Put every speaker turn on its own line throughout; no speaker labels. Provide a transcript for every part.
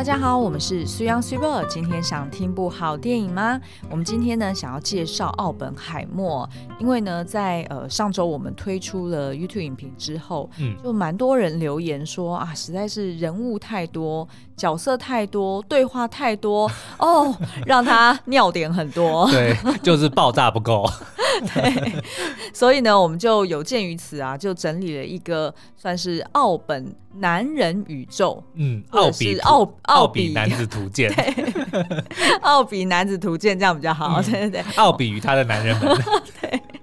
大家好，我们是苏央苏波。今天想听部好电影吗？我们今天呢想要介绍《奥本海默》，因为呢在呃上周我们推出了 YouTube 影评之后，嗯，就蛮多人留言说啊，实在是人物太多，角色太多，对话太多 哦，让他尿点很多。
对，就是爆炸不够。
对，所以呢，我们就有鉴于此啊，就整理了一个算是奥本男人宇宙，
嗯，奥比
奥奥比，
比男子图鉴，
奥比男子图鉴这样比较好，嗯、对对对，
奥比与他的男人们，
对。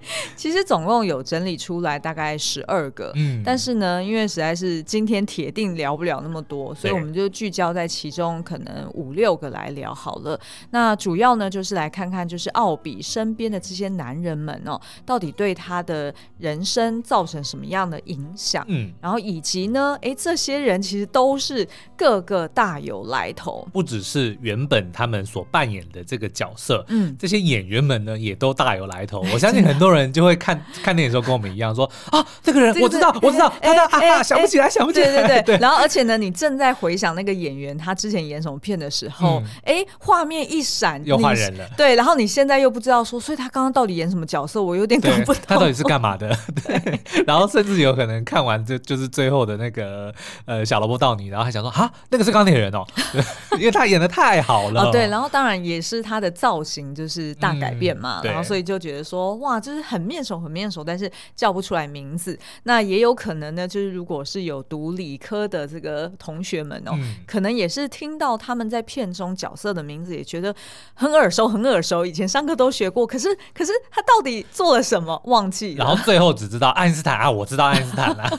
其实总共有整理出来大概十二个，嗯，但是呢，因为实在是今天铁定聊不了那么多，所以我们就聚焦在其中可能五六个来聊好了。那主要呢，就是来看看就是奥比身边的这些男人们哦，到底对他的人生造成什么样的影响？嗯，然后以及呢，哎，这些人其实都是各个大有来头，
不只是原本他们所扮演的这个角色，嗯，这些演员们呢也都大有来头。我相信很多人就会看 看电影的时候跟我们一样说啊，这个人我知道，我知道，他他哈哈想不起来，想不起来，
对对对。然后而且呢，你正在回想那个演员他之前演什么片的时候，哎，画面一闪
又换人了，
对。然后你现在又不知道说，所以他刚刚到底演什么角色，我有点搞不懂，
他到底是干嘛的？对。然后甚至有可能看完就就是最后的那个呃小萝卜到你，然后还想说啊，那个是钢铁人哦，因为他演的太好了。
对。然后当然也是他的造型就是大改变嘛，然后所以就觉得说哇，就是很面熟，很面熟，但是叫不出来名字。那也有可能呢，就是如果是有读理科的这个同学们哦，嗯、可能也是听到他们在片中角色的名字，也觉得很耳熟，很耳熟。以前上课都学过，可是可是他到底做了什么，忘记了。
然后最后只知道爱因斯坦啊，我知道爱因斯坦啊。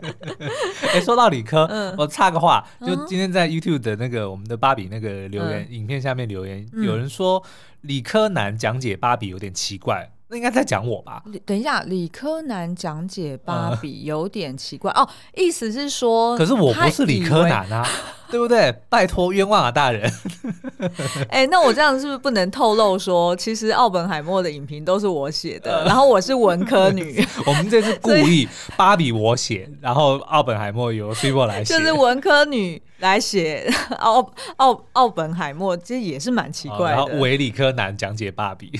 哎，说到理科，嗯、我插个话，就今天在 YouTube 的那个我们的芭比那个留言、嗯、影片下面留言，嗯、有人说理科男讲解芭比有点奇怪。那应该在讲我吧？
等一下，理科男讲解芭比有点奇怪、嗯、哦，意思是说，
可是我不是理科男啊。对不对？拜托，冤枉啊，大人！
哎、欸，那我这样是不是不能透露说，其实奥本海默的影评都是我写的，然后我是文科女。
我们这是故意，芭比我写，然后奥本海默由 Cibo 来写，
就是文科女来写 奥奥奥本海默，其实也是蛮奇怪的。
然后伪理科男讲解芭比。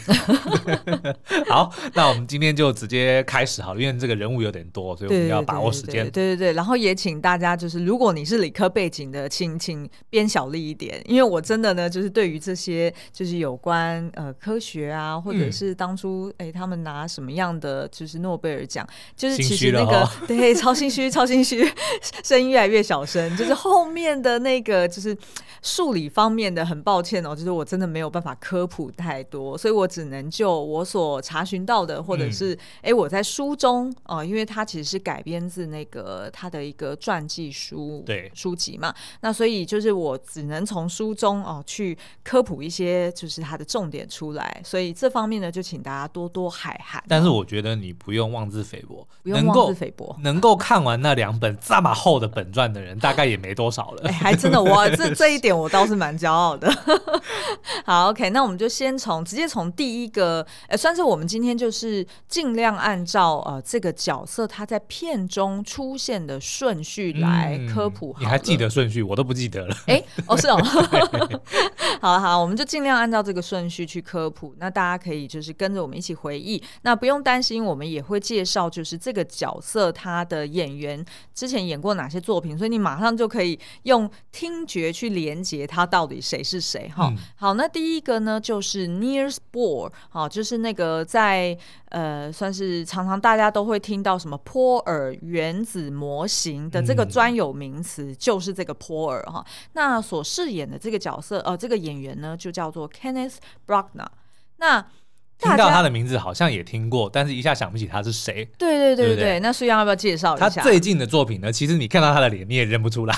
好，那我们今天就直接开始好了，因为这个人物有点多，所以我们要把握时间。
对对对，对对对，然后也请大家就是，如果你是理科背景的，请请请编小力一点，因为我真的呢，就是对于这些就是有关呃科学啊，或者是当初哎、嗯欸、他们拿什么样的就是诺贝尔奖，就是其实那个、哦、对超心虚超心虚，声音越来越小声，就是后面的那个就是数理方面的，很抱歉哦，就是我真的没有办法科普太多，所以我只能就我所查询到的，或者是哎、嗯欸、我在书中哦、呃，因为它其实是改编自那个他的一个传记书对。书籍嘛，那。所以就是我只能从书中哦去科普一些，就是它的重点出来。所以这方面呢，就请大家多多海涵。
但是我觉得你不用妄自菲薄，
不用妄自菲薄，
能够看完那两本这么厚的本传的人，大概也没多少了。
哎，还真的，我 这这一点我倒是蛮骄傲的。好，OK，那我们就先从直接从第一个，呃，算是我们今天就是尽量按照呃这个角色他在片中出现的顺序来科普好。
你还记得顺序？我都。不记得了，
哎，哦，是哦，好了好，我们就尽量按照这个顺序去科普，那大家可以就是跟着我们一起回忆，那不用担心，我们也会介绍就是这个角色他的演员之前演过哪些作品，所以你马上就可以用听觉去连接他到底谁是谁哈。嗯、好，那第一个呢就是 Niels Bohr，好，就是那个在。呃，算是常常大家都会听到什么波尔原子模型的这个专有名词，嗯、就是这个波尔哈。那所饰演的这个角色，呃，这个演员呢，就叫做 Kenneth Branagh。那
听到他的名字好像也听过，但是一下想不起他是谁。
对对对对对。对对，那苏阳要不要介绍一下？
他最近的作品呢？其实你看到他的脸，你也认不出来。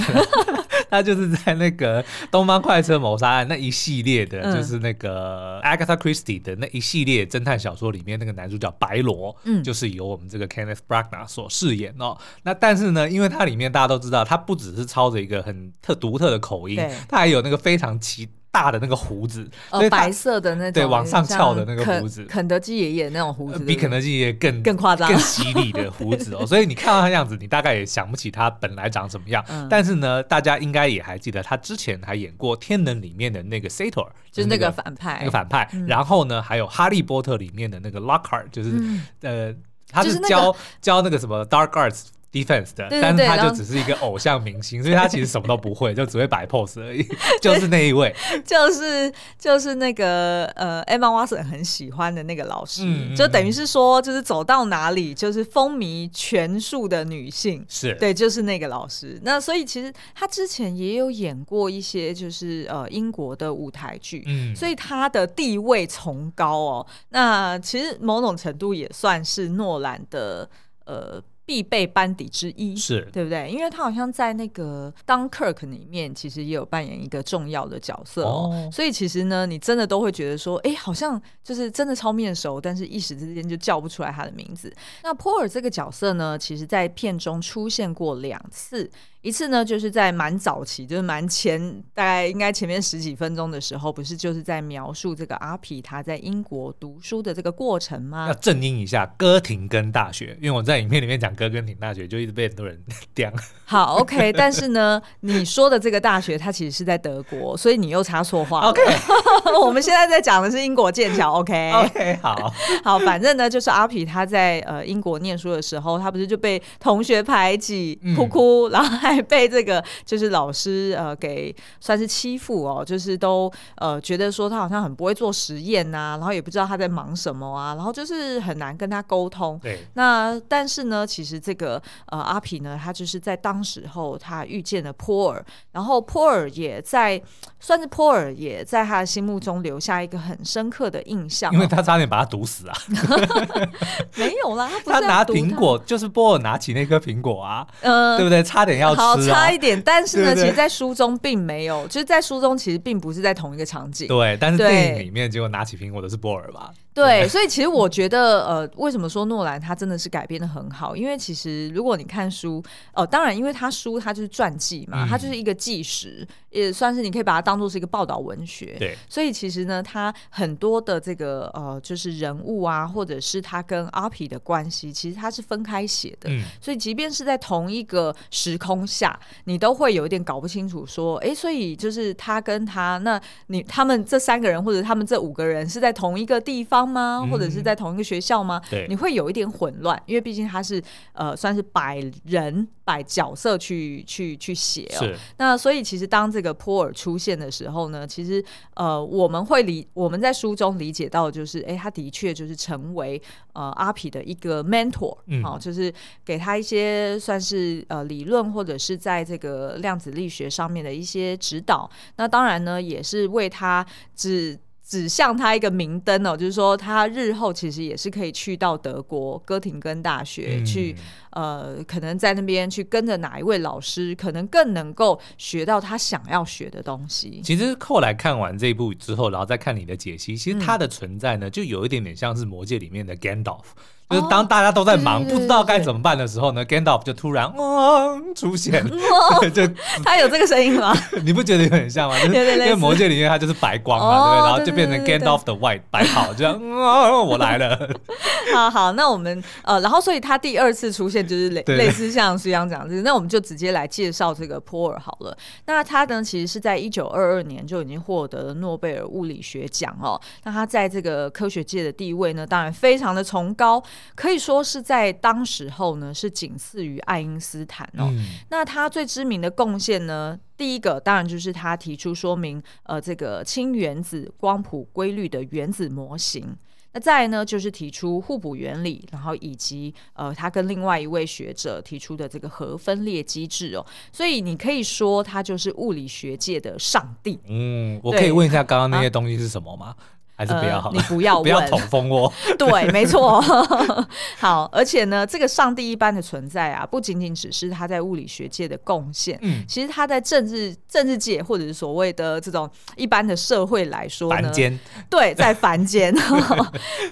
他就是在那个《东方快车谋杀案》那一系列的，就是那个 Agatha Christie 的那一系列侦探小说里面那个男主角白罗，嗯，就是由我们这个 Kenneth Branagh 所饰演哦。那但是呢，因为它里面大家都知道，他不只是操着一个很特独特的口音，他还有那个非常奇。大的那个胡子，
呃，白色的那种，
对，往上翘的那个胡子，
肯德基爷爷那种胡子，
比肯德基爷爷更
更夸张、
更犀利的胡子哦。所以你看到他样子，你大概也想不起他本来长什么样。嗯、但是呢，大家应该也还记得他之前还演过《天能》里面的那个 Sator，
就是那个反派，
那个反派。嗯、然后呢，还有《哈利波特》里面的那个 Lockhart，就是、嗯、呃，他是教、就是、教那个什么 Dark Arts。Defense 的，
对对对，
但是他就只是一个偶像明星，所以他其实什么都不会，就只会摆 pose 而已。就是那一位，
就是就是那个呃，Emma Watson 很喜欢的那个老师，
嗯、
就等于是说，就是走到哪里就是风靡全数的女性，
是
对，就是那个老师。那所以其实他之前也有演过一些就是呃英国的舞台剧，
嗯，
所以他的地位崇高哦。那其实某种程度也算是诺兰的呃。必备班底之一，
是
对不对？因为他好像在那个《Dunkirk》里面，其实也有扮演一个重要的角色哦。哦，所以其实呢，你真的都会觉得说，哎，好像就是真的超面熟，但是一时之间就叫不出来他的名字。那波尔这个角色呢，其实在片中出现过两次。一次呢，就是在蛮早期，就是蛮前，大概应该前面十几分钟的时候，不是就是在描述这个阿皮他在英国读书的这个过程吗？
要正音一下，哥廷根大学，因为我在影片里面讲哥廷根大学，就一直被很多人 刁。
好，OK，但是呢，你说的这个大学，它其实是在德国，所以你又插错话。
OK，
我们现在在讲的是英国剑桥。OK，OK，
okay, 好
好，反正呢，就是阿皮他在呃英国念书的时候，他不是就被同学排挤，哭哭，嗯、然后还。被这个就是老师呃给算是欺负哦，就是都呃觉得说他好像很不会做实验呐、啊，然后也不知道他在忙什么啊，然后就是很难跟他沟通。
对，
那但是呢，其实这个呃阿皮呢，他就是在当时候他遇见了波尔，然后波尔也在算是波尔也在他的心目中留下一个很深刻的印象，
因为他差点把他毒死啊。
没有啦，他不是
他拿苹果，就是波尔拿起那颗苹果啊，
呃，
对不对？差点要吃、啊。
差一点，但是呢，对对对，其实，在书中并没有，就是在书中其实并不是在同一个场景。
对，但是电影里面结果拿起苹果的是波尔吧？
对，所以其实我觉得，呃，为什么说诺兰他真的是改编的很好？因为其实如果你看书，哦、呃，当然，因为他书他就是传记嘛，他就是一个纪实，嗯、也算是你可以把它当做是一个报道文学。
对，
所以其实呢，他很多的这个呃，就是人物啊，或者是他跟阿皮的关系，其实他是分开写的。
嗯，
所以即便是在同一个时空下，你都会有一点搞不清楚，说，哎，所以就是他跟他，那你他们这三个人或者他们这五个人是在同一个地方吗？或者是在同一个学校吗？
对，
你会有一点混乱，因为毕竟他是呃，算是摆人摆角色去去去写哦。那所以其实当这个波尔出现的时候呢，其实呃，我们会理我们在书中理解到，就是哎，他的确就是成为呃阿皮的一个 mentor，
嗯，
好，就是给他一些算是呃理论或者是在这个量子力学上面的一些指导。那当然呢，也是为他指。指向他一个明灯哦，就是说他日后其实也是可以去到德国哥廷根大学去，嗯、呃，可能在那边去跟着哪一位老师，可能更能够学到他想要学的东西。
其实后来看完这一部之后，然后再看你的解析，其实他的存在呢，嗯、就有一点点像是魔戒里面的 Gandalf。就是当大家都在忙，不知道该怎么办的时候呢，Gandalf 就突然哦出现，就
他有这个声音吗？
你不觉得有点像吗？就是因为魔戒里面他就是白光嘛，对不对？然后就变成 Gandalf 的 white 白袍，这样哦，我来了。
好好，那我们呃，然后所以他第二次出现就是类类似像苏央讲的，那我们就直接来介绍这个波尔好了。那他呢，其实是在一九二二年就已经获得了诺贝尔物理学奖哦。那他在这个科学界的地位呢，当然非常的崇高。可以说是在当时候呢，是仅次于爱因斯坦哦。嗯、那他最知名的贡献呢，第一个当然就是他提出说明呃这个氢原子光谱规律的原子模型。那再来呢，就是提出互补原理，然后以及呃他跟另外一位学者提出的这个核分裂机制哦。所以你可以说他就是物理学界的上帝。
嗯，我可以问一下刚刚那些东西是什么吗？还是不要。好、
呃，你不要 问，
不要捅蜂窝。
对，没错。好，而且呢，这个上帝一般的存在啊，不仅仅只是他在物理学界的贡献，嗯，其实他在政治政治界或者是所谓的这种一般的社会来说呢，
凡间。
对，在凡间，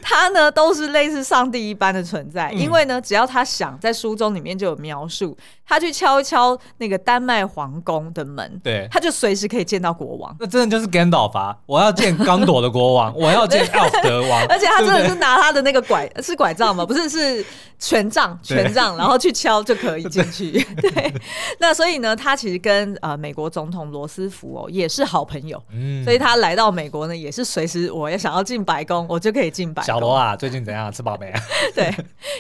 他呢都是类似上帝一般的存在，嗯、因为呢，只要他想，在书中里面就有描述，他去敲一敲那个丹麦皇宫的门，
对，
他就随时可以见到国王。
那真的就是 Gandalf 啊！我要见刚朵的国王。我要见 Elf 德王，
而且他真的是拿他的那个拐，是拐杖吗？不是，是权杖，权杖，然后去敲就可以进去。对，那所以呢，他其实跟呃美国总统罗斯福哦也是好朋友，嗯，所以他来到美国呢，也是随时我要想要进白宫，我就可以进白宫。
小罗啊，最近怎样？吃饱没啊？
对，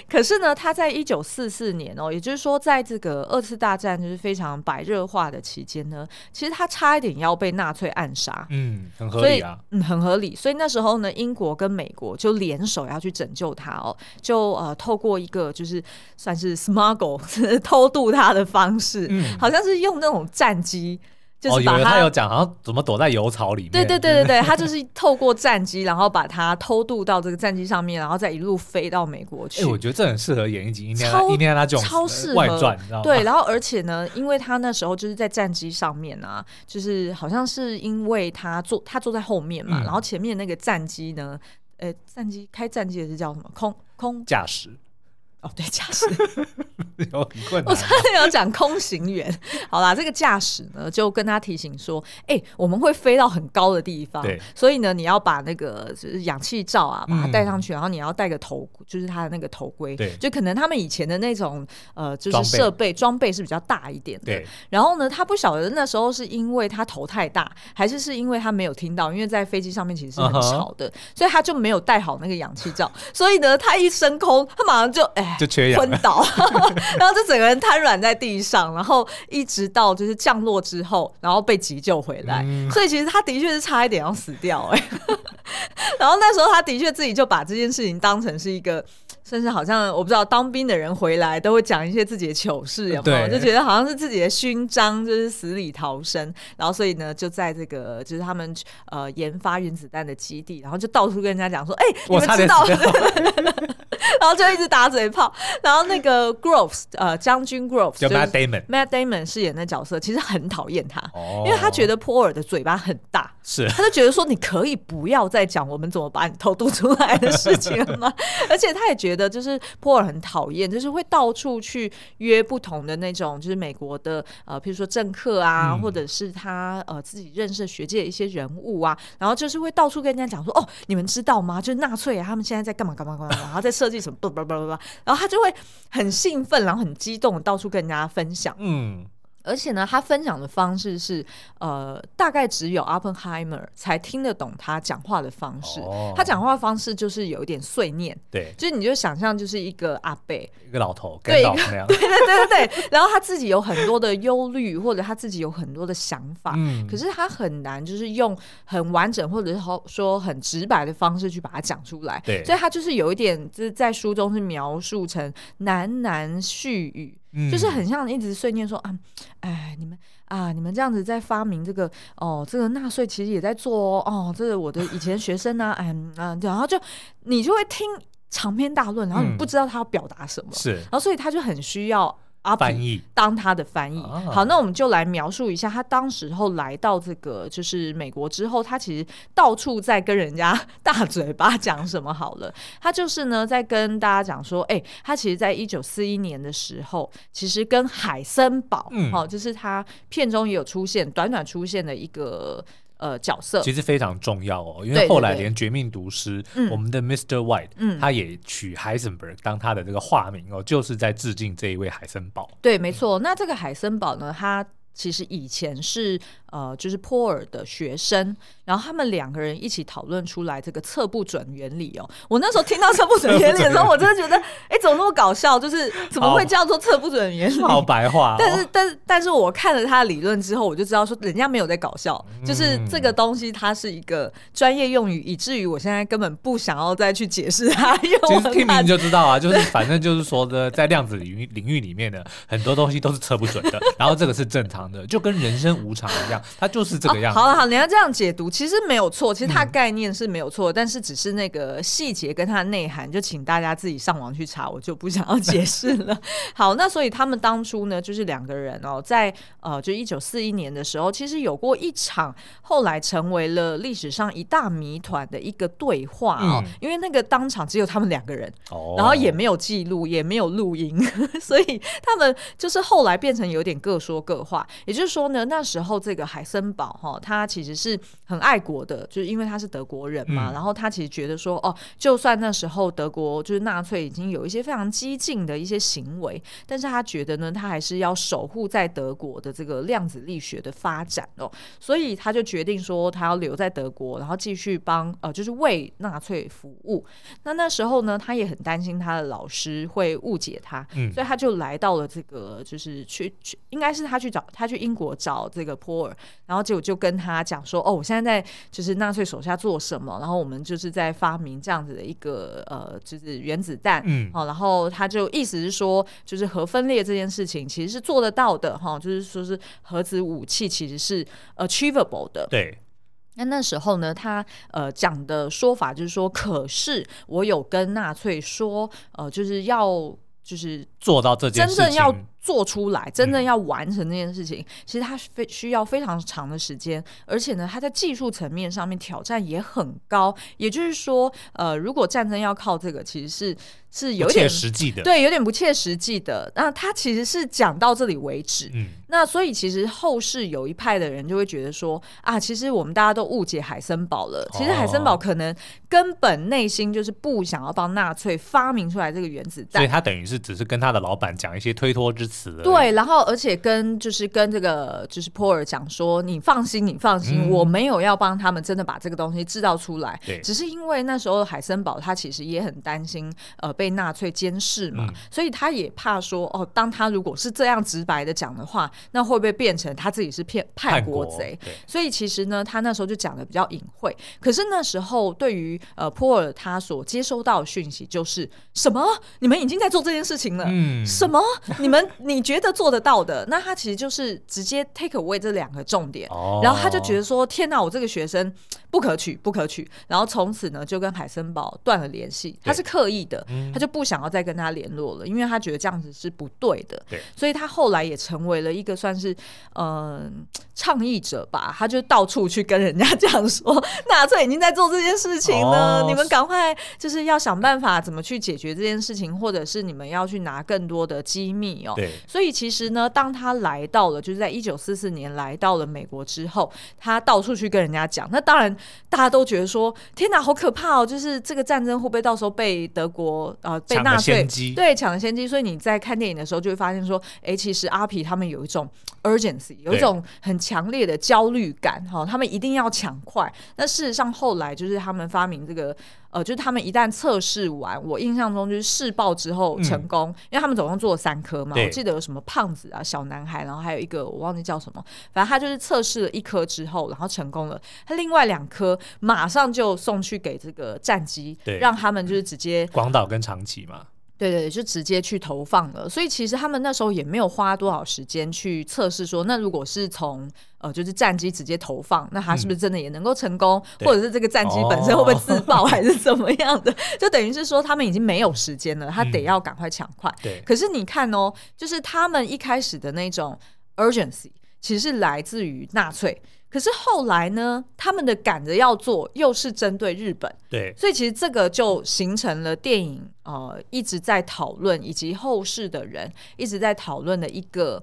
可是呢，他在一九四四年哦，也就是说，在这个二次大战就是非常白热化的期间呢，其实他差一点要被纳粹暗杀，
嗯，很合理啊，
嗯，很合理，所以那。那时候呢，英国跟美国就联手要去拯救他哦，就呃透过一个就是算是 smuggle 偷渡他的方式，嗯，好像是用那种战机。就是把他，
哦、他有讲，好像怎么躲在油槽里面。
对对对对对，他就是透过战机，然后把他偷渡到这个战机上面，然后再一路飞到美国去。
哎，我觉得这很适合演一集《印第安印第安纳琼》超适合外传，你知道吗？
对，然后而且呢，因为他那时候就是在战机上面啊，就是好像是因为他坐他坐在后面嘛，嗯、然后前面那个战机呢，呃，战机开战机的是叫什么？空空
驾驶。
哦，对，驾驶
有很困难。
我差点要讲空行员。好啦，这个驾驶呢，就跟他提醒说：“哎、欸，我们会飞到很高的地方，对，所以呢，你要把那个就是氧气罩啊，把它戴上去，嗯、然后你要戴个头，就是他的那个头盔，对，就可能他们以前的那种呃，就是设备装备，备是比较大一点的。对，然后呢，他不晓得那时候是因为他头太大，还是是因为他没有听到，因为在飞机上面其实是很吵的，uh huh、所以他就没有戴好那个氧气罩，所以呢，他一升空，他马上就哎。
就缺氧，
昏倒，然后就整个人瘫软在地上，然后一直到就是降落之后，然后被急救回来。嗯、所以其实他的确是差一点要死掉哎、欸。然后那时候他的确自己就把这件事情当成是一个。甚至好像我不知道当兵的人回来都会讲一些自己的糗事，有没有？就觉得好像是自己的勋章，就是死里逃生。然后所以呢，就在这个就是他们呃研发原子弹的基地，然后就到处跟人家讲说：“哎、欸，你们知道？” 然后就一直打嘴炮。然后那个 Groves 呃将军 Groves
就 Matt Damon，Matt
Damon 饰演的角色其实很讨厌他，哦、因为他觉得波尔的嘴巴很大，
是
他就觉得说你可以不要再讲我们怎么把你偷渡出来的事情了吗？而且他也觉得。觉得就是波尔很讨厌，就是会到处去约不同的那种，就是美国的呃，譬如说政客啊，嗯、或者是他呃自己认识的学界的一些人物啊，然后就是会到处跟人家讲说，哦，你们知道吗？就是纳粹啊，他们现在在干嘛干嘛干嘛，然后在设计什么，不不不不不，然后他就会很兴奋，然后很激动，到处跟人家分享，嗯。而且呢，他分享的方式是，呃，大概只有 Oppenheimer 才听得懂他讲话的方式。Oh. 他讲话的方式就是有一点碎念，对，就是你就想象就是一个阿贝，
一个老头，
对，对对对对对。然后他自己有很多的忧虑，或者他自己有很多的想法，嗯，可是他很难就是用很完整或者是说很直白的方式去把它讲出来。对，所以他就是有一点就是在书中是描述成喃喃絮语。就是很像一直碎念说啊，哎，你们啊，你们这样子在发明这个哦，这个纳税其实也在做哦，哦，这是我的以前学生呢，哎，嗯，然后就你就会听长篇大论，然后你不知道他要表达什么，是，然后所以他就很需要。阿翻译当他的翻译，好，那我们就来描述一下他当时候来到这个就是美国之后，他其实到处在跟人家大嘴巴讲什么好了。他就是呢在跟大家讲说，哎、欸，他其实在一九四一年的时候，其实跟海森堡，嗯，好，就是他片中也有出现，短短出现的一个。呃，角色
其实非常重要哦，因为后来连《绝命毒师》我们的 Mr. White，嗯，他也取 Heisenberg 当他的这个化名哦，就是在致敬这一位海森堡。
对，没错。那这个海森堡呢，他其实以前是。呃，就是波尔的学生，然后他们两个人一起讨论出来这个测不准原理哦。我那时候听到测不准原理的时候，我真的觉得，哎，怎么那么搞笑？就是怎么会叫做测不准原理？
好白话。
但是，但是，但是我看了他的理论之后，我就知道说，人家没有在搞笑，就是这个东西它是一个专业用语，以至于我现在根本不想要再去解释它。其
实听名就知道啊，就是反正就是说的，在量子领域领域里面的很多东西都是测不准的，然后这个是正常的，就跟人生无常一样。它就是这个样子。
哦、好了好，你要这样解读，其实没有错，其实它概念是没有错，嗯、但是只是那个细节跟它的内涵，就请大家自己上网去查，我就不想要解释了。好，那所以他们当初呢，就是两个人哦，在呃，就一九四一年的时候，其实有过一场后来成为了历史上一大谜团的一个对话哦，嗯、因为那个当场只有他们两个人，哦、然后也没有记录，也没有录音，所以他们就是后来变成有点各说各话。也就是说呢，那时候这个海森堡哈，他其实是很爱国的，就是因为他是德国人嘛，嗯、然后他其实觉得说，哦，就算那时候德国就是纳粹已经有一些非常激进的一些行为，但是他觉得呢，他还是要守护在德国的这个量子力学的发展哦，所以他就决定说，他要留在德国，然后继续帮呃，就是为纳粹服务。那那时候呢，他也很担心他的老师会误解他，嗯、所以他就来到了这个，就是去去，应该是他去找他去英国找这个波尔，然后结果就跟他讲说，哦，我现在在就是纳粹手下做什么，然后我们就是在发明这样子的一个呃，就是原子弹，嗯，好，然后他就意思是说，就是核分裂这件事情其实是做得到的，哈，就是说是核子武器其实是 achievable 的，
对。
那那时候呢，他呃讲的说法就是说，可是我有跟纳粹说，呃，就是要就是
做到这件事情，真正要
做出来，真正要完成这件事情，嗯、其实它非需要非常长的时间，而且呢，它在技术层面上面挑战也很高。也就是说，呃，如果战争要靠这个，其实是。是有点
实际的，
对，有点不切实际的。那他其实是讲到这里为止。嗯，那所以其实后世有一派的人就会觉得说啊，其实我们大家都误解海森堡了。其实海森堡可能根本内心就是不想要帮纳粹发明出来这个原子弹，
所以他等于是只是跟他的老板讲一些推脱之词。
对，然后而且跟就是跟这个就是波尔讲说，你放心，你放心，嗯、我没有要帮他们真的把这个东西制造出来。只是因为那时候海森堡他其实也很担心，呃，被。纳粹监视嘛，嗯、所以他也怕说哦，当他如果是这样直白的讲的话，那会不会变成他自己是骗叛国贼？所以其实呢，他那时候就讲的比较隐晦。可是那时候对于呃波尔他所接收到的讯息就是什么？你们已经在做这件事情了？嗯、什么？你们你觉得做得到的？那他其实就是直接 take away 这两个重点，哦、然后他就觉得说：天哪，我这个学生不可取，不可取。然后从此呢，就跟海森堡断了联系。他是刻意的。嗯他就不想要再跟他联络了，因为他觉得这样子是不对的。对，所以他后来也成为了一个算是嗯、呃、倡议者吧。他就到处去跟人家讲说，纳粹已经在做这件事情了，哦、你们赶快就是要想办法怎么去解决这件事情，或者是你们要去拿更多的机密哦。对，所以其实呢，当他来到了，就是在一九四四年来到了美国之后，他到处去跟人家讲。那当然，大家都觉得说，天哪，好可怕哦！就是这个战争会不会到时候被德国？呃，被纳粹对抢了先机，所以你在看电影的时候就会发现说，哎、欸，其实阿皮他们有一种 urgency，有一种很强烈的焦虑感，哈对，他们一定要抢快。那事实上后来就是他们发明这个，呃，就是他们一旦测试完，我印象中就是试爆之后成功，嗯、因为他们总共做了三颗嘛，我记得有什么胖子啊、小男孩，然后还有一个我忘记叫什么，反正他就是测试了一颗之后，然后成功了，他另外两颗马上就送去给这个战机，对让他们就是直接
广岛跟长。崎嘛，
对对，就直接去投放了。所以其实他们那时候也没有花多少时间去测试，说那如果是从呃，就是战机直接投放，那它是不是真的也能够成功？嗯、或者是这个战机本身会不会自爆，还是怎么样的？哦、就等于是说他们已经没有时间了，他得要赶快抢快。对、嗯。可是你看哦，就是他们一开始的那种 urgency，其实是来自于纳粹。可是后来呢，他们的赶着要做，又是针对日本，对，所以其实这个就形成了电影呃一直在讨论，以及后世的人一直在讨论的一个。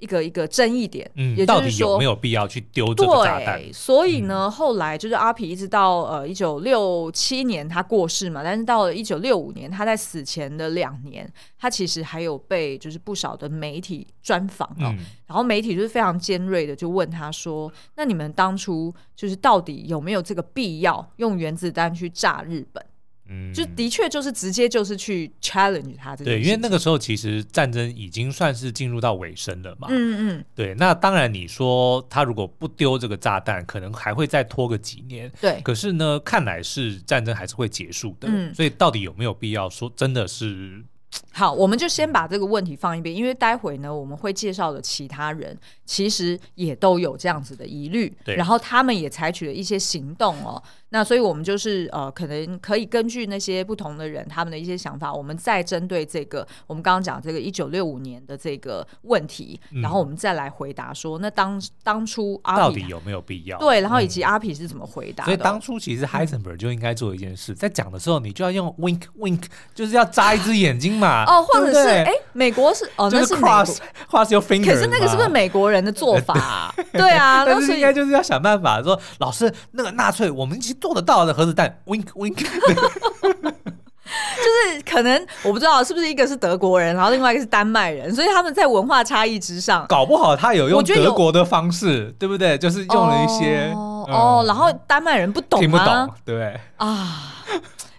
一个一个争议点，嗯，也就是说，到底有没
有必要去丢这个炸弹？
对，所以呢，嗯、后来就是阿皮一直到呃一九六七年他过世嘛，但是到了一九六五年，他在死前的两年，他其实还有被就是不少的媒体专访哦，嗯、然后媒体就是非常尖锐的就问他说：“那你们当初就是到底有没有这个必要用原子弹去炸日本？”嗯，就的确就是直接就是去 challenge 他这。
对，因为那个时候其实战争已经算是进入到尾声了嘛。嗯嗯。对，那当然你说他如果不丢这个炸弹，可能还会再拖个几年。对。可是呢，看来是战争还是会结束的。嗯。所以到底有没有必要说真的是？
好，我们就先把这个问题放一边，因为待会呢，我们会介绍的其他人其实也都有这样子的疑虑，
对，
然后他们也采取了一些行动哦。那所以，我们就是呃，可能可以根据那些不同的人他们的一些想法，我们再针对这个我们刚刚讲这个一九六五年的这个问题，嗯、然后我们再来回答说，那当当初阿
到底有没有必要？
对，然后以及阿皮是怎么回答、嗯？
所以当初其实 Heisenberg 就应该做一件事，嗯、在讲的时候，你就要用 wink wink，就是要眨一只眼睛嘛。
哦，或者是哎，美国是哦，
那是 cross cross your finger。
可是那个是不是美国人的做法、啊？对啊，
但是应该就是要想办法说，老师，那个纳粹我们其实做得到的核子弹。Wink Wink，
就是可能我不知道是不是一个是德国人，然后另外一个是丹麦人，所以他们在文化差异之上，
搞不好他有用德国的方式，对不对？就是用了一些
哦，然后丹麦人不懂，
听不懂，对
啊。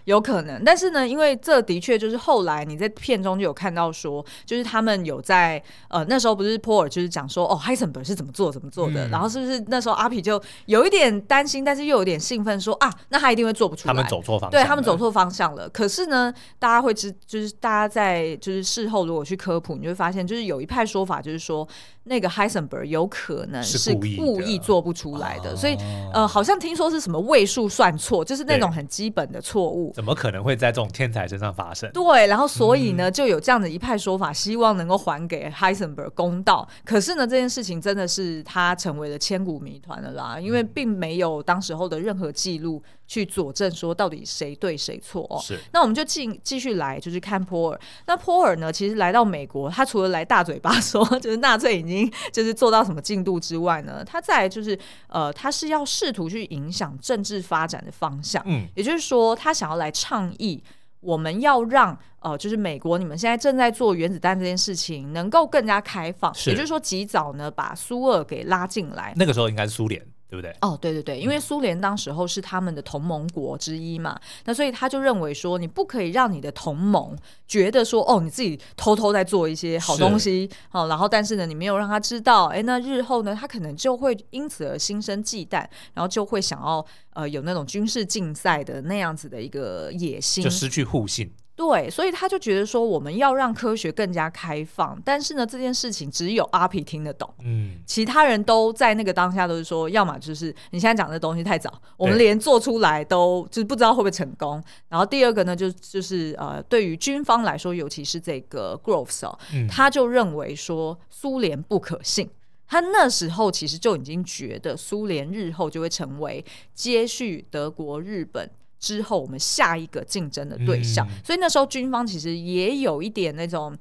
有可能，但是呢，因为这的确就是后来你在片中就有看到说，就是他们有在呃那时候不是波尔就是讲说哦，Heisenberg 是怎么做怎么做的，嗯、然后是不是那时候阿皮就有一点担心，但是又有点兴奋说啊，那他一定会做不出来，
他们走错方向，
对他们走错方向了。可是呢，大家会知就是大家在就是事后如果去科普，你会发现就是有一派说法就是说。那个 Heisenberg 有可能是故意做不出来的，的所以呃，好像听说是什么位数算错，就是那种很基本的错误。
怎么可能会在这种天才身上发生？
对，然后所以呢，就有这样的一派说法，希望能够还给 Heisenberg 公道。可是呢，这件事情真的是他成为了千古谜团了啦，因为并没有当时候的任何记录。去佐证说到底谁对谁错哦。是，那我们就继继续来，就是看波尔。那波尔呢，其实来到美国，他除了来大嘴巴说，就是纳粹已经就是做到什么进度之外呢，他再就是呃，他是要试图去影响政治发展的方向。嗯，也就是说，他想要来倡议，我们要让呃，就是美国你们现在正在做原子弹这件事情能够更加开放，是也就是说，及早呢把苏俄给拉进来。
那个时候应该是苏联。对不对？
哦，对对对，因为苏联当时候是他们的同盟国之一嘛，嗯、那所以他就认为说，你不可以让你的同盟觉得说，哦，你自己偷偷在做一些好东西，哦，然后但是呢，你没有让他知道，哎，那日后呢，他可能就会因此而心生忌惮，然后就会想要呃有那种军事竞赛的那样子的一个野心，
就失去互信。
对，所以他就觉得说，我们要让科学更加开放，但是呢，这件事情只有阿皮听得懂，嗯，其他人都在那个当下都是说，要么就是你现在讲的东西太早，我们连做出来都就是不知道会不会成功。然后第二个呢，就就是呃，对于军方来说，尤其是这个 Groves 哦，他就认为说苏联不可信，他那时候其实就已经觉得苏联日后就会成为接续德国、日本。之后，我们下一个竞争的对象，嗯、所以那时候军方其实也有一点那种，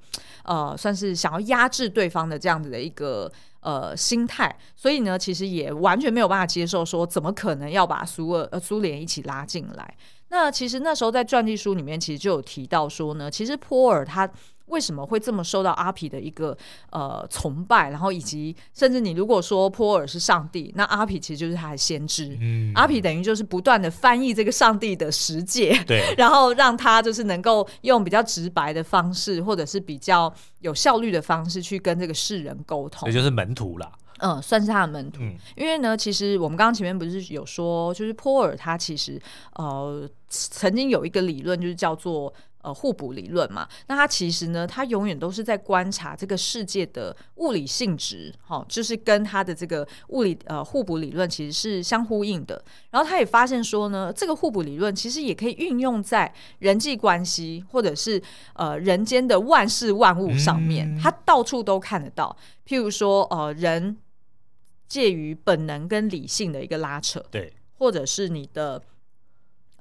呃，算是想要压制对方的这样子的一个呃心态，所以呢，其实也完全没有办法接受说，怎么可能要把苏俄呃苏联一起拉进来？那其实那时候在传记书里面，其实就有提到说呢，其实波尔他。为什么会这么受到阿皮的一个呃崇拜？然后以及甚至你如果说波尔是上帝，那阿皮其实就是他的先知。嗯，阿皮等于就是不断的翻译这个上帝的实界，对，然后让他就是能够用比较直白的方式，或者是比较有效率的方式去跟这个世人沟通。
也就是门徒啦，
嗯，算是他的门徒。嗯，因为呢，其实我们刚刚前面不是有说，就是波尔他其实呃曾经有一个理论，就是叫做。呃，互补理论嘛，那它其实呢，它永远都是在观察这个世界的物理性质，哈、哦，就是跟它的这个物理呃互补理论其实是相呼应的。然后他也发现说呢，这个互补理论其实也可以运用在人际关系或者是呃人间的万事万物上面，它到处都看得到。譬如说，呃，人介于本能跟理性的一个拉扯，对，或者是你的。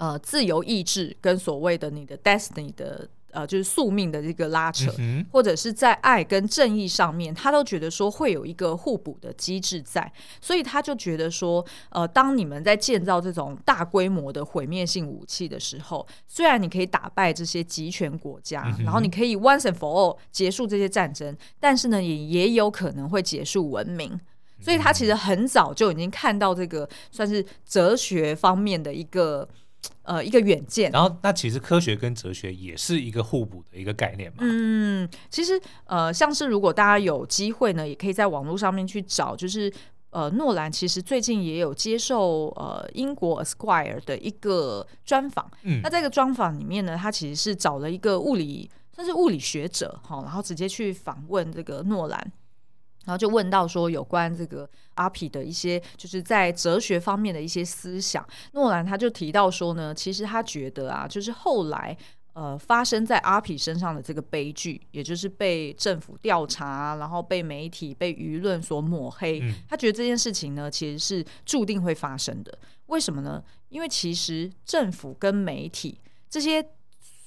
呃，自由意志跟所谓的你的 destiny 的呃，就是宿命的这个拉扯，嗯、或者是在爱跟正义上面，他都觉得说会有一个互补的机制在，所以他就觉得说，呃，当你们在建造这种大规模的毁灭性武器的时候，虽然你可以打败这些集权国家，嗯、然后你可以 once and for all 结束这些战争，但是呢，也也有可能会结束文明。所以他其实很早就已经看到这个算是哲学方面的一个。呃，一个远见。
然后，那其实科学跟哲学也是一个互补的一个概念嘛。
嗯，其实呃，像是如果大家有机会呢，也可以在网络上面去找，就是呃，诺兰其实最近也有接受呃英国 Esquire 的一个专访。嗯，那这个专访里面呢，他其实是找了一个物理。算是物理学者哈，然后直接去访问这个诺兰，然后就问到说有关这个阿皮的一些就是在哲学方面的一些思想。诺兰他就提到说呢，其实他觉得啊，就是后来。呃，发生在阿皮身上的这个悲剧，也就是被政府调查，然后被媒体、被舆论所抹黑。嗯。他觉得这件事情呢，其实是注定会发生的。为什么呢？因为其实政府跟媒体这些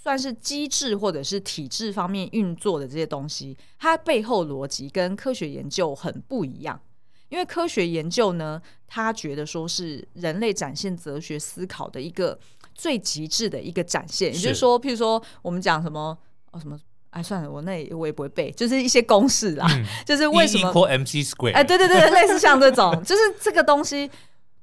算是机制或者是体制方面运作的这些东西，它背后逻辑跟科学研究很不一样。因为科学研究呢，他觉得说是人类展现哲学思考的一个。最极致的一个展现，也就是说，譬如说，我们讲什么哦，什么哎，算了，我那我也不会背，就是一些公式啦，嗯、就是为什么
E equal MC square？
哎，对对对，类似像这种，就是这个东西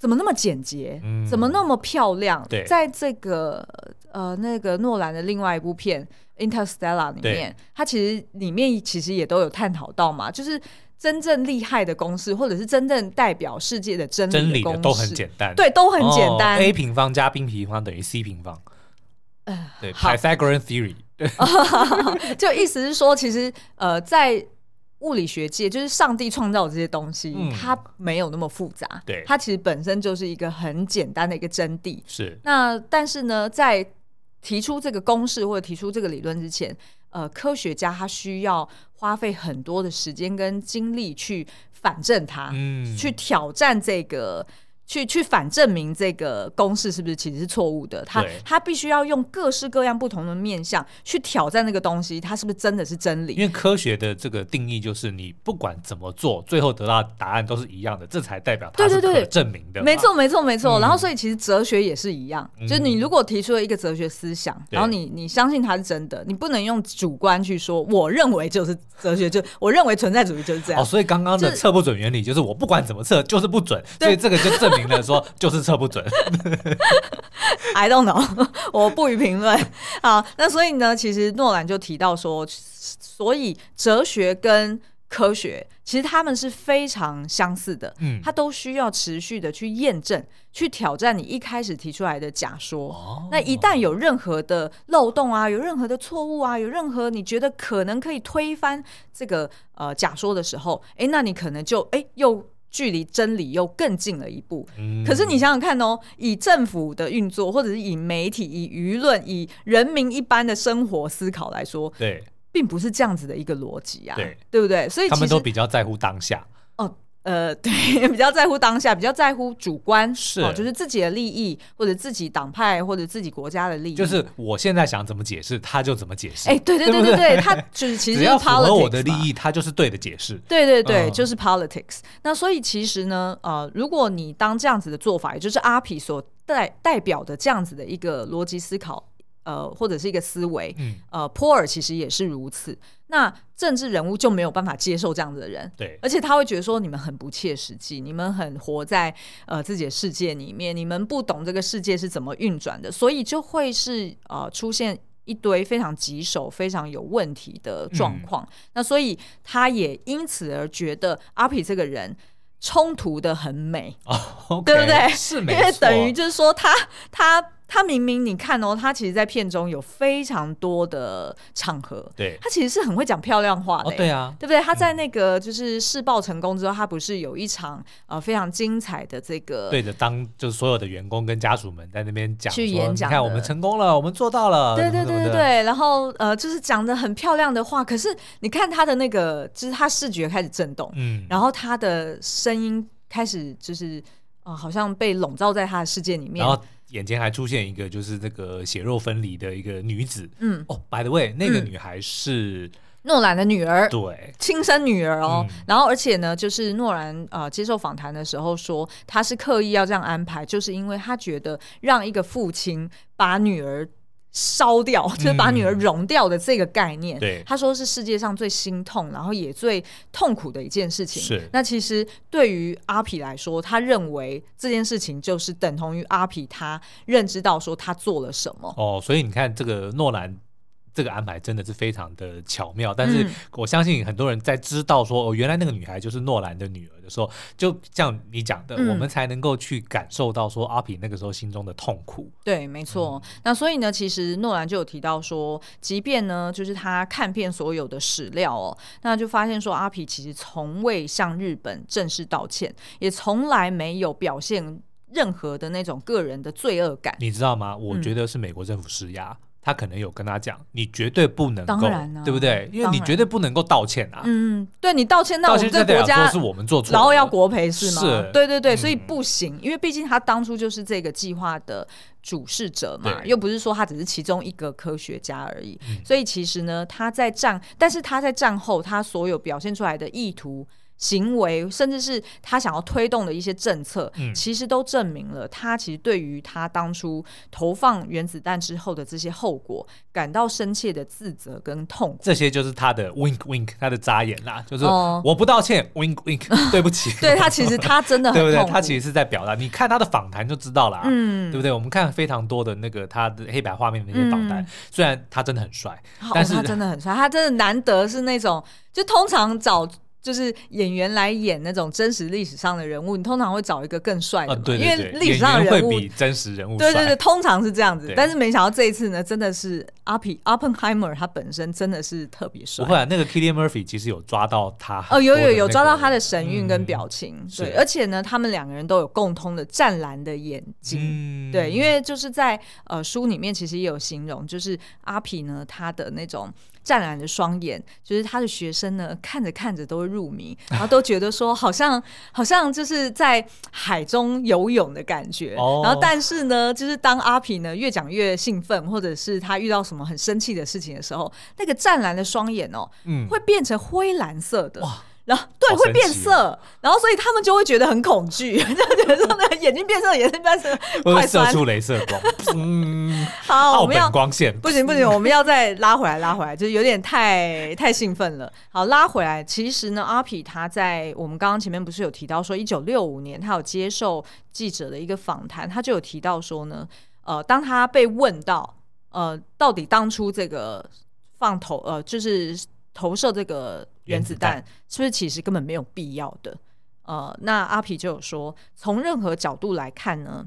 怎么那么简洁，嗯、怎么那么漂亮？对，在这个呃那个诺兰的另外一部片《Interstellar》里面，它其实里面其实也都有探讨到嘛，就是。真正厉害的公式，或者是真正代表世界的真理的公式，真理的
都很简单，
对，都很简单。
Oh, A 平方加 B 平方等于 C 平方。呃，对，Pythagorean theory。
就意思是说，其实呃，在物理学界，就是上帝创造这些东西，嗯、它没有那么复杂。对，它其实本身就是一个很简单的一个真谛。
是。
那但是呢，在提出这个公式或者提出这个理论之前，呃，科学家他需要花费很多的时间跟精力去反证它，嗯，去挑战这个。去去反证明这个公式是不是其实是错误的？他他必须要用各式各样不同的面向去挑战那个东西，它是不是真的是真理？
因为科学的这个定义就是你不管怎么做，最后得到答案都是一样的，这才代表它是可证明的。
没错，没错，没错。然后所以其实哲学也是一样，嗯、就是你如果提出了一个哲学思想，然后你你相信它是真的，你不能用主观去说，我认为就是哲学，就我认为存在主义就是这样。
哦，所以刚刚的测不准原理就是我不管怎么测就是不准，所以这个就证明。说就是测不准
，I don't know，我不予评论。好，那所以呢，其实诺兰就提到说，所以哲学跟科学其实他们是非常相似的，嗯，它都需要持续的去验证、去挑战你一开始提出来的假说。哦，那一旦有任何的漏洞啊，有任何的错误啊，有任何你觉得可能可以推翻这个呃假说的时候，哎，那你可能就哎又。距离真理又更近了一步。嗯，可是你想想看哦，以政府的运作，或者是以媒体、以舆论、以人民一般的生活思考来说，对，并不是这样子的一个逻辑啊，对，对不对？所以
他们都比较在乎当下。
哦。呃，对，比较在乎当下，比较在乎主观，是、哦，就是自己的利益，或者自己党派，或者自己国家的利益。
就是我现在想怎么解释，他就怎么解释。
哎，对对对对对，他 就是其实只要符合
我的利益，他就是对的解释。
对对对，嗯、就是 politics。那所以其实呢，呃，如果你当这样子的做法，也就是阿皮所代代表的这样子的一个逻辑思考。呃，或者是一个思维，嗯，呃，波尔其实也是如此。那政治人物就没有办法接受这样子的人，对，而且他会觉得说你们很不切实际，你们很活在呃自己的世界里面，你们不懂这个世界是怎么运转的，所以就会是呃出现一堆非常棘手、非常有问题的状况。嗯、那所以他也因此而觉得阿皮这个人冲突的很美，对不对？
是
因为等于就是说他他。他明明你看哦，他其实，在片中有非常多的场合，对，他其实是很会讲漂亮话的，
对啊，
对不对？他在那个就是试爆成功之后，他不是有一场呃非常精彩的这个，
对着，当就是所有的员工跟家属们在那边讲
去演讲，
你看我们成功了，我们做到了，
对对对对对，然后呃就是讲的很漂亮的话，可是你看他的那个，就是他视觉开始震动，嗯，然后他的声音开始就是啊、呃，好像被笼罩在他的世界里面，然后
眼前还出现一个就是这个血肉分离的一个女子，嗯，哦，by the way，那个女孩是
诺兰的女儿，
对，
亲生女儿哦。嗯、然后而且呢，就是诺兰呃接受访谈的时候说，他是刻意要这样安排，就是因为他觉得让一个父亲把女儿。烧掉，就是把女儿融掉的这个概念。嗯、对，他说是世界上最心痛，然后也最痛苦的一件事情。是，那其实对于阿皮来说，他认为这件事情就是等同于阿皮他认知到说他做了什么。
哦，所以你看这个诺兰。这个安排真的是非常的巧妙。但是我相信很多人在知道说哦，原来那个女孩就是诺兰的女儿的时候，就像你讲的，嗯、我们才能够去感受到说阿皮那个时候心中的痛苦。
对，没错。嗯、那所以呢，其实诺兰就有提到说，即便呢，就是他看遍所有的史料哦，那就发现说阿皮其实从未向日本正式道歉，也从来没有表现任何的那种个人的罪恶感。
你知道吗？我觉得是美国政府施压。嗯他可能有跟他讲，你绝对不能够，啊、对不对？因为你绝对不能够道歉啊。
嗯，对你道歉，那我们这个国家
是我们做错，
然后要国赔是吗？
是，
对对对，所以不行，嗯、因为毕竟他当初就是这个计划的主事者嘛，又不是说他只是其中一个科学家而已。嗯、所以其实呢，他在战，但是他在战后，他所有表现出来的意图。行为，甚至是他想要推动的一些政策，嗯、其实都证明了他其实对于他当初投放原子弹之后的这些后果感到深切的自责跟痛苦。
这些就是他的 wink wink，他的眨眼啦，就是我不道歉、嗯、wink wink，对不起。
对他其实他真的很痛苦，
对不对？他其实是在表达。你看他的访谈就知道了，嗯，对不对？我们看非常多的那个他的黑白画面的那些访谈，嗯、虽然他真的很帅，但是、哦、他真的很帅，
他真的难得是那种就通常找。就是演员来演那种真实历史上的人物，你通常会找一个更帅的，因为历史上的人物
会比真实人物
对对对，通常是这样子。但是没想到这一次呢，真的是阿皮 Oppenheimer 他本身真的是特别帅。
不会啊，那个 Cillian Murphy 其实有抓到他
哦，有有有抓到他的神韵跟表情，对，而且呢，他们两个人都有共通的湛蓝的眼睛，对，因为就是在呃书里面其实也有形容，就是阿皮呢他的那种。湛蓝的双眼，就是他的学生呢，看着看着都会入迷，然后都觉得说，好像好像就是在海中游泳的感觉。哦、然后，但是呢，就是当阿皮呢越讲越兴奋，或者是他遇到什么很生气的事情的时候，那个湛蓝的双眼哦，嗯、会变成灰蓝色的。然后对会变色，然后所以他们就会觉得很恐惧，就觉得说那个眼睛变色，眼睛变色，
会射出镭射光。嗯，
好，我们要
光线
不行不行，我们要再拉回来拉回来，就是有点太太兴奋了。好，拉回来，其实呢，阿皮他在我们刚刚前面不是有提到说，一九六五年他有接受记者的一个访谈，他就有提到说呢，呃，当他被问到呃，到底当初这个放头呃，就是。投射这个原子弹是不是其实根本没有必要的？呃，那阿皮就有说，从任何角度来看呢，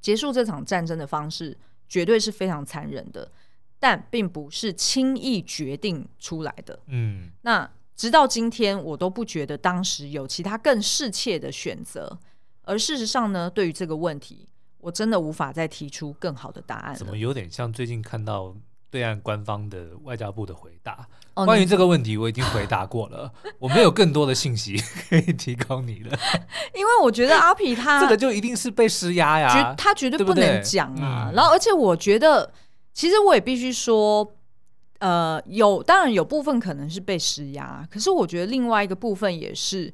结束这场战争的方式绝对是非常残忍的，但并不是轻易决定出来的。嗯，那直到今天，我都不觉得当时有其他更适切的选择。而事实上呢，对于这个问题，我真的无法再提出更好的答案。
怎么有点像最近看到对岸官方的外交部的回答？关于这个问题，我已经回答过了，我没有更多的信息 可以提供你了。
因为我觉得阿皮他
这个就一定是被施压呀，
他绝对不能讲啊。嗯、然后，而且我觉得，其实我也必须说，呃，有当然有部分可能是被施压，可是我觉得另外一个部分也是。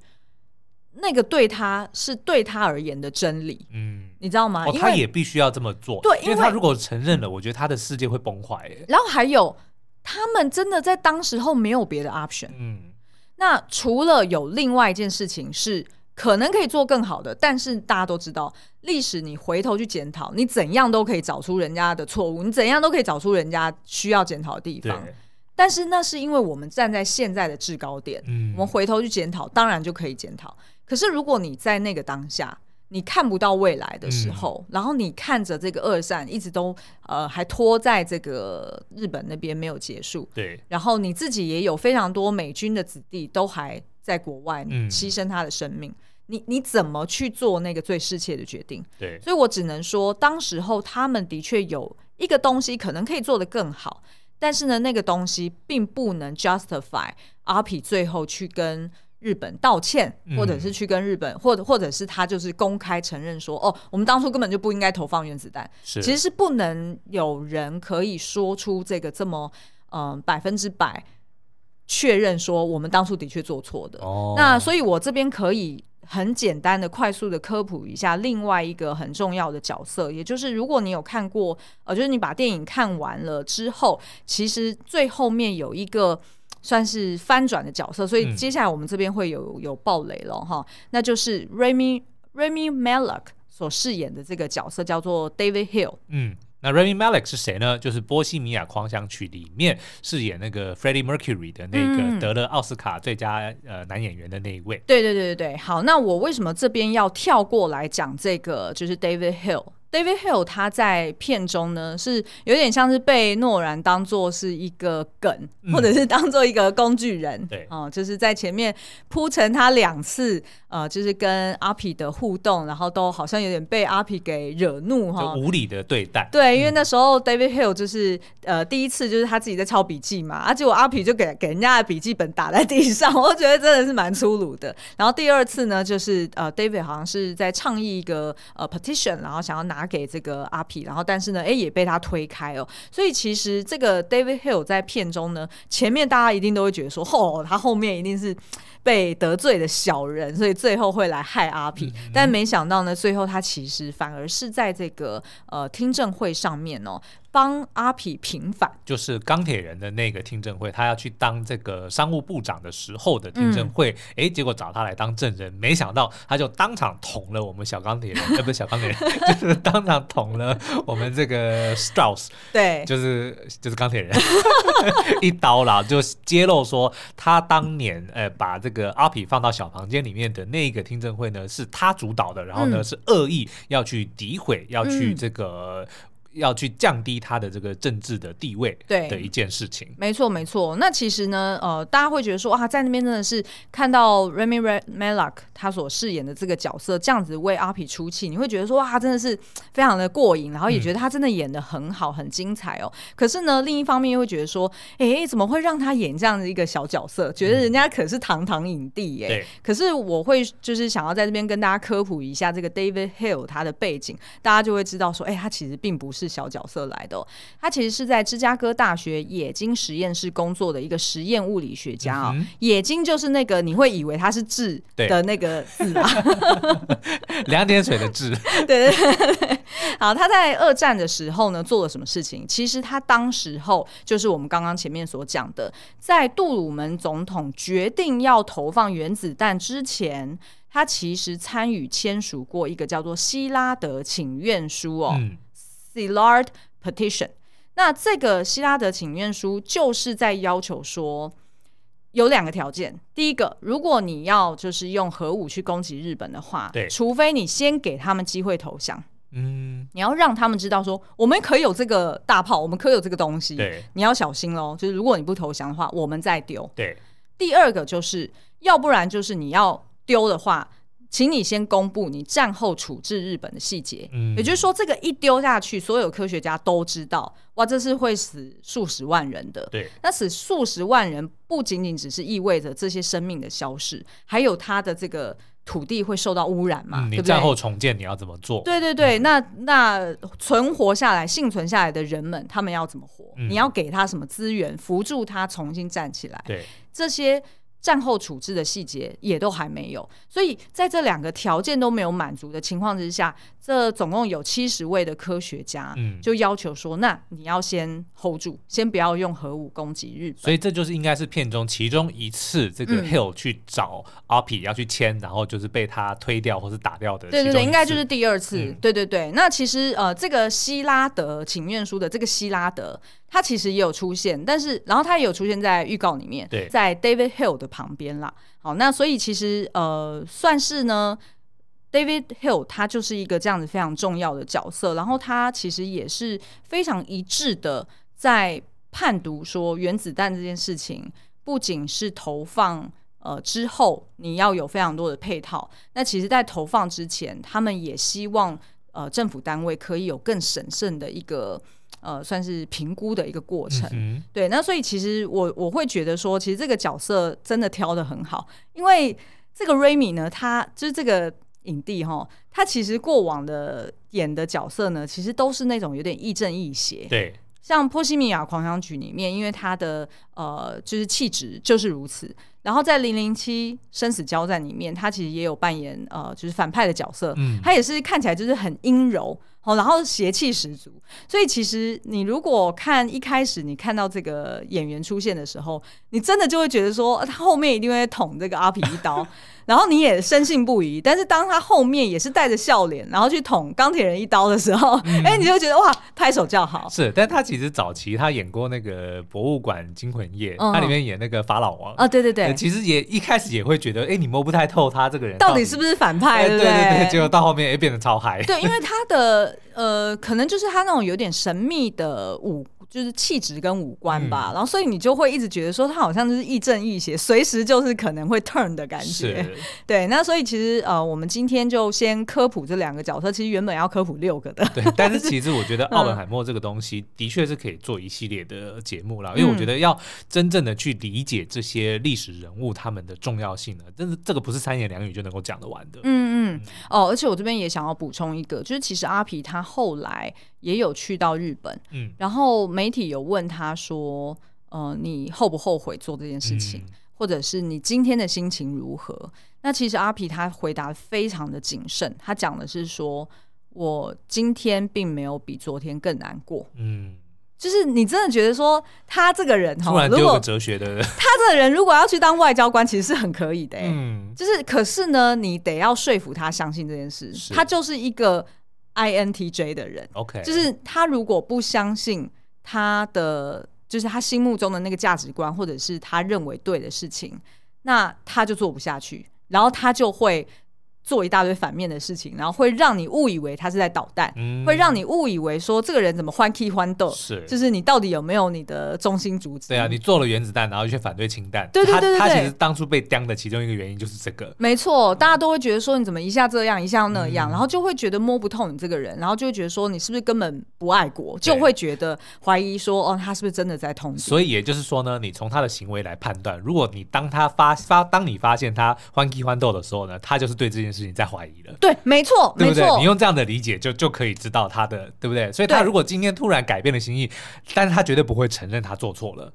那个对他是对他而言的真理，嗯，你知道吗？
哦，他也必须要这么做，
对，
因为他如果承认了，我觉得他的世界会崩坏。
然后还有，他们真的在当时候没有别的 option，嗯，那除了有另外一件事情是可能可以做更好的，但是大家都知道，历史你回头去检讨，你怎样都可以找出人家的错误，你怎样都可以找出人家需要检讨的地方。但是那是因为我们站在现在的制高点，嗯，我们回头去检讨，当然就可以检讨。可是如果你在那个当下，你看不到未来的时候，嗯、然后你看着这个二战一直都呃还拖在这个日本那边没有结束，
对，
然后你自己也有非常多美军的子弟都还在国外牺牲他的生命，嗯、你你怎么去做那个最适切的决定？
对，
所以我只能说，当时候他们的确有一个东西可能可以做得更好。但是呢，那个东西并不能 justify 阿皮最后去跟日本道歉，或者是去跟日本，嗯、或者或者是他就是公开承认说，哦，我们当初根本就不应该投放原子弹。是其实是不能有人可以说出这个这么嗯百分之百确认说我们当初的确做错的。哦、那所以我这边可以。很简单的、快速的科普一下，另外一个很重要的角色，也就是如果你有看过，呃，就是你把电影看完了之后，其实最后面有一个算是翻转的角色，所以接下来我们这边会有有爆雷了哈，那就是 Remy Remy Malek 所饰演的这个角色叫做 David Hill。嗯。
那 Rami Malek 是谁呢？就是《波西米亚狂想曲》里面饰演那个 Freddie Mercury 的那个得了奥斯卡最佳呃男演员的那一位。
对对对对对，好，那我为什么这边要跳过来讲这个？就是 David Hill。David Hill 他在片中呢，是有点像是被诺然当做是一个梗，嗯、或者是当做一个工具人，
对，
哦、呃，就是在前面铺陈他两次，呃，就是跟阿皮的互动，然后都好像有点被阿皮给惹怒哈，
就无理的对待。
对，因为那时候 David Hill 就是呃第一次就是他自己在抄笔记嘛，啊，结果阿皮就给给人家的笔记本打在地上，我觉得真的是蛮粗鲁的。然后第二次呢，就是呃 David 好像是在倡议一个呃 petition，然后想要拿。给这个阿皮，然后但是呢，哎，也被他推开哦。所以其实这个 David Hill 在片中呢，前面大家一定都会觉得说，哦，他后面一定是被得罪的小人，所以最后会来害阿皮。但没想到呢，最后他其实反而是在这个呃听证会上面哦。帮阿皮平反，
就是钢铁人的那个听证会，他要去当这个商务部长的时候的听证会，哎、嗯，结果找他来当证人，没想到他就当场捅了我们小钢铁人，呃，不是小钢铁人，就是当场捅了我们这个 Strauss，
对，
就是就是钢铁人。一刀啦，就揭露说他当年呃把这个阿皮放到小房间里面的那个听证会呢，是他主导的，然后呢、嗯、是恶意要去诋毁，要去这个。要去降低他的这个政治的地位，对的一件事情。
没错，没错。那其实呢，呃，大家会觉得说，啊，在那边真的是看到 Remy Malek 他所饰演的这个角色这样子为阿皮出气，你会觉得说，哇，真的是非常的过瘾，然后也觉得他真的演的很好，很精彩哦。可是呢，另一方面又会觉得说，哎，怎么会让他演这样的一个小角色？觉得人家可是堂堂影帝耶。
对。
可是我会就是想要在这边跟大家科普一下这个 David Hill 他的背景，大家就会知道说，哎，他其实并不是。是小角色来的，他其实是在芝加哥大学冶金实验室工作的一个实验物理学家啊。冶金就是那个你会以为他是质的那个字啊，
两点水的质。
对对对。好，他在二战的时候呢，做了什么事情？其实他当时候就是我们刚刚前面所讲的，在杜鲁门总统决定要投放原子弹之前，他其实参与签署过一个叫做希拉德请愿书哦。嗯 Szilard Petition，那这个希拉德请愿书就是在要求说，有两个条件。第一个，如果你要就是用核武去攻击日本的话，
对，
除非你先给他们机会投降，
嗯，
你要让他们知道说，我们可以有这个大炮，我们可以有这个东西，
对，
你要小心喽。就是如果你不投降的话，我们再丢。
对，
第二个就是，要不然就是你要丢的话。请你先公布你战后处置日本的细节，嗯，也就是说，这个一丢下去，所有科学家都知道，哇，这是会死数十万人的。
对，
那死数十万人不仅仅只是意味着这些生命的消失，还有他的这个土地会受到污染嘛？
嗯，你战后重建你要怎么做？
对对对，嗯，那那存活下来、幸存下来的人们，他们要怎么活？嗯，你要给他什么资源，扶助他重新站起来？
对，
这些。战后处置的细节也都还没有，所以在这两个条件都没有满足的情况之下，这总共有七十位的科学家，嗯，就要求说，那你要先 hold 住，先不要用核武攻击日本。
所以这就是应该是片中其中一次，这个 Hill 去找阿皮要去签，然后就是被他推掉或是打掉的。
对对对，应该就是第二次。嗯、对对对，那其实呃，这个希拉德请愿书的这个希拉德。他其实也有出现，但是然后他也有出现在预告里面，在 David Hill 的旁边啦。好，那所以其实呃，算是呢，David Hill 他就是一个这样子非常重要的角色，然后他其实也是非常一致的在判读说，原子弹这件事情不仅是投放呃之后你要有非常多的配套，那其实在投放之前，他们也希望呃政府单位可以有更审慎的一个。呃，算是评估的一个过程，嗯、对。那所以其实我我会觉得说，其实这个角色真的挑的很好，因为这个 Rami 呢，他就是这个影帝哈，他其实过往的演的角色呢，其实都是那种有点亦正亦邪，
对。
像《波西米亚狂想曲》里面，因为他的呃就是气质就是如此。然后在《零零七生死交战》里面，他其实也有扮演呃，就是反派的角色，
嗯，
他也是看起来就是很阴柔。哦，然后邪气十足，所以其实你如果看一开始你看到这个演员出现的时候，你真的就会觉得说他后面一定会捅这个阿皮一刀，然后你也深信不疑。但是当他后面也是带着笑脸，然后去捅钢铁人一刀的时候，哎、嗯，你就觉得哇，拍手叫好。
是，但他其实早期他演过那个《博物馆惊魂夜》，他、嗯、里面演那个法老王
啊，对对对，
其实也一开始也会觉得，哎，你摸不太透他这个人
到底，是不是反派，对对
对，结果到后面也变得超嗨。
对，因为他的。呃，可能就是他那种有点神秘的五。就是气质跟五官吧，嗯，然后所以你就会一直觉得说他好像就是亦正亦邪，随时就是可能会 turn 的感觉。对，那所以其实呃，我们今天就先科普这两个角色，其实原本要科普六个的。
对，但是 其实我觉得奥本海默这个东西的确是可以做一系列的节目啦，嗯，因为我觉得要真正的去理解这些历史人物他们的重要性呢，真的这个不是三言两语就能够讲得完的。
嗯嗯。哦，而且我这边也想要补充一个，就是其实阿皮他后来。也有去到日本，嗯，然后媒体有问他说：“呃，你后不后悔做这件事情，嗯，或者是你今天的心情如何？”那其实阿皮他回答非常的谨慎，他讲的是说：“我今天并没有比昨天更难过。”嗯，就是你真的觉得说他这个人哈，
突然就有哲学的。人，
他这个人如果要去当外交官，其实是很可以的，嗯，就是可是呢，你得要说服他相信这件事，他就是一个。INTJ 的人
，OK，
就是他如果不相信他的，就是他心目中的那个价值观，或者是他认为对的事情，那他就做不下去，然后他就会。做一大堆反面的事情，然后会让你误以为他是在捣蛋，嗯、会让你误以为说这个人怎么欢 key 欢斗，
是，
就是你到底有没有你的中心主旨？
对啊，你做了原子弹，然后却反对氢弹，
对对对对，对
他，他其实当初被钉的其中一个原因就是这个。
没错，大家都会觉得说你怎么一下这样，一下那样，嗯、然后就会觉得摸不透你这个人，然后就会觉得说你是不是根本不爱国，就会觉得怀疑说哦，他是不是真的在通？
所以也就是说呢，你从他的行为来判断，如果你当他发发，当你发现他欢 key 欢斗的时候呢，他就是对这件事情在怀疑了。
对，没错，
对不
对？
你用这样的理解，就就可以知道他的，对不对？所以他如果今天突然改变了心意，但是他绝对不会承认他做错了。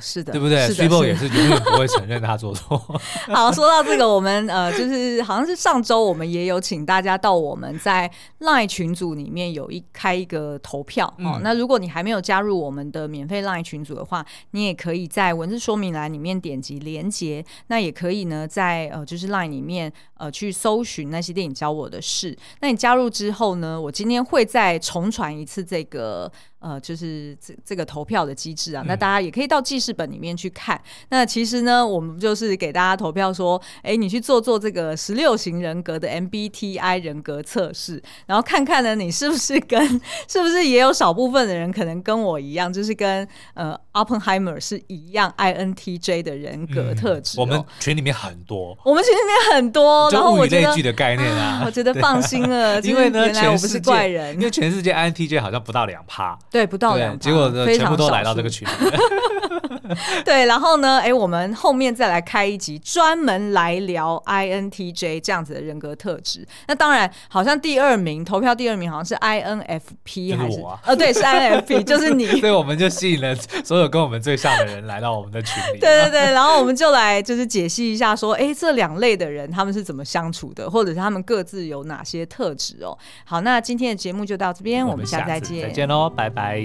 是的，
对不对？Cibo 也是永远不会承认他做错。
好，说到这个，我们呃，就是好像是上周我们也有请大家到我们在 LINE 群组里面有一开一个投票、嗯、哦。那如果你还没有加入我们的免费 LINE 群组的话，你也可以在文字说明栏里面点击连接。那也可以呢，在呃就是 LINE 里面呃去搜寻那些电影教我的事。那你加入之后呢，我今天会再重传一次这个。呃，就是这这个投票的机制啊，那大家也可以到记事本里面去看。嗯、那其实呢，我们就是给大家投票说，哎，你去做做这个十六型人格的 MBTI 人格测试，然后看看呢，你是不是跟是不是也有少部分的人可能跟我一样，就是跟呃 Oppenheimer 是一样 INTJ 的人格特质、哦
嗯。我们群里面很多，
我们群里面很多，然后我觉得
的概念啊，
我觉得放心了，因为呢，原来我不是怪人，
因为全世界 INTJ 好像不到两趴。
对，不到两，
结果全部都来到这个群。
对，然后呢，哎，我们后面再来开一集，专门来聊 INTJ 这样子的人格特质。那当然，好像第二名投票第二名好像是 INFP，还是？呃、哦，对，是 INFP，就是你。
所以我们就吸引了所有跟我们最像的人来到我们的群里。
对对对，然后我们就来就是解析一下，说，哎，这两类的人他们是怎么相处的，或者是他们各自有哪些特质哦。好，那今天的节目就到这边，我们下次再见，
再见喽，拜拜。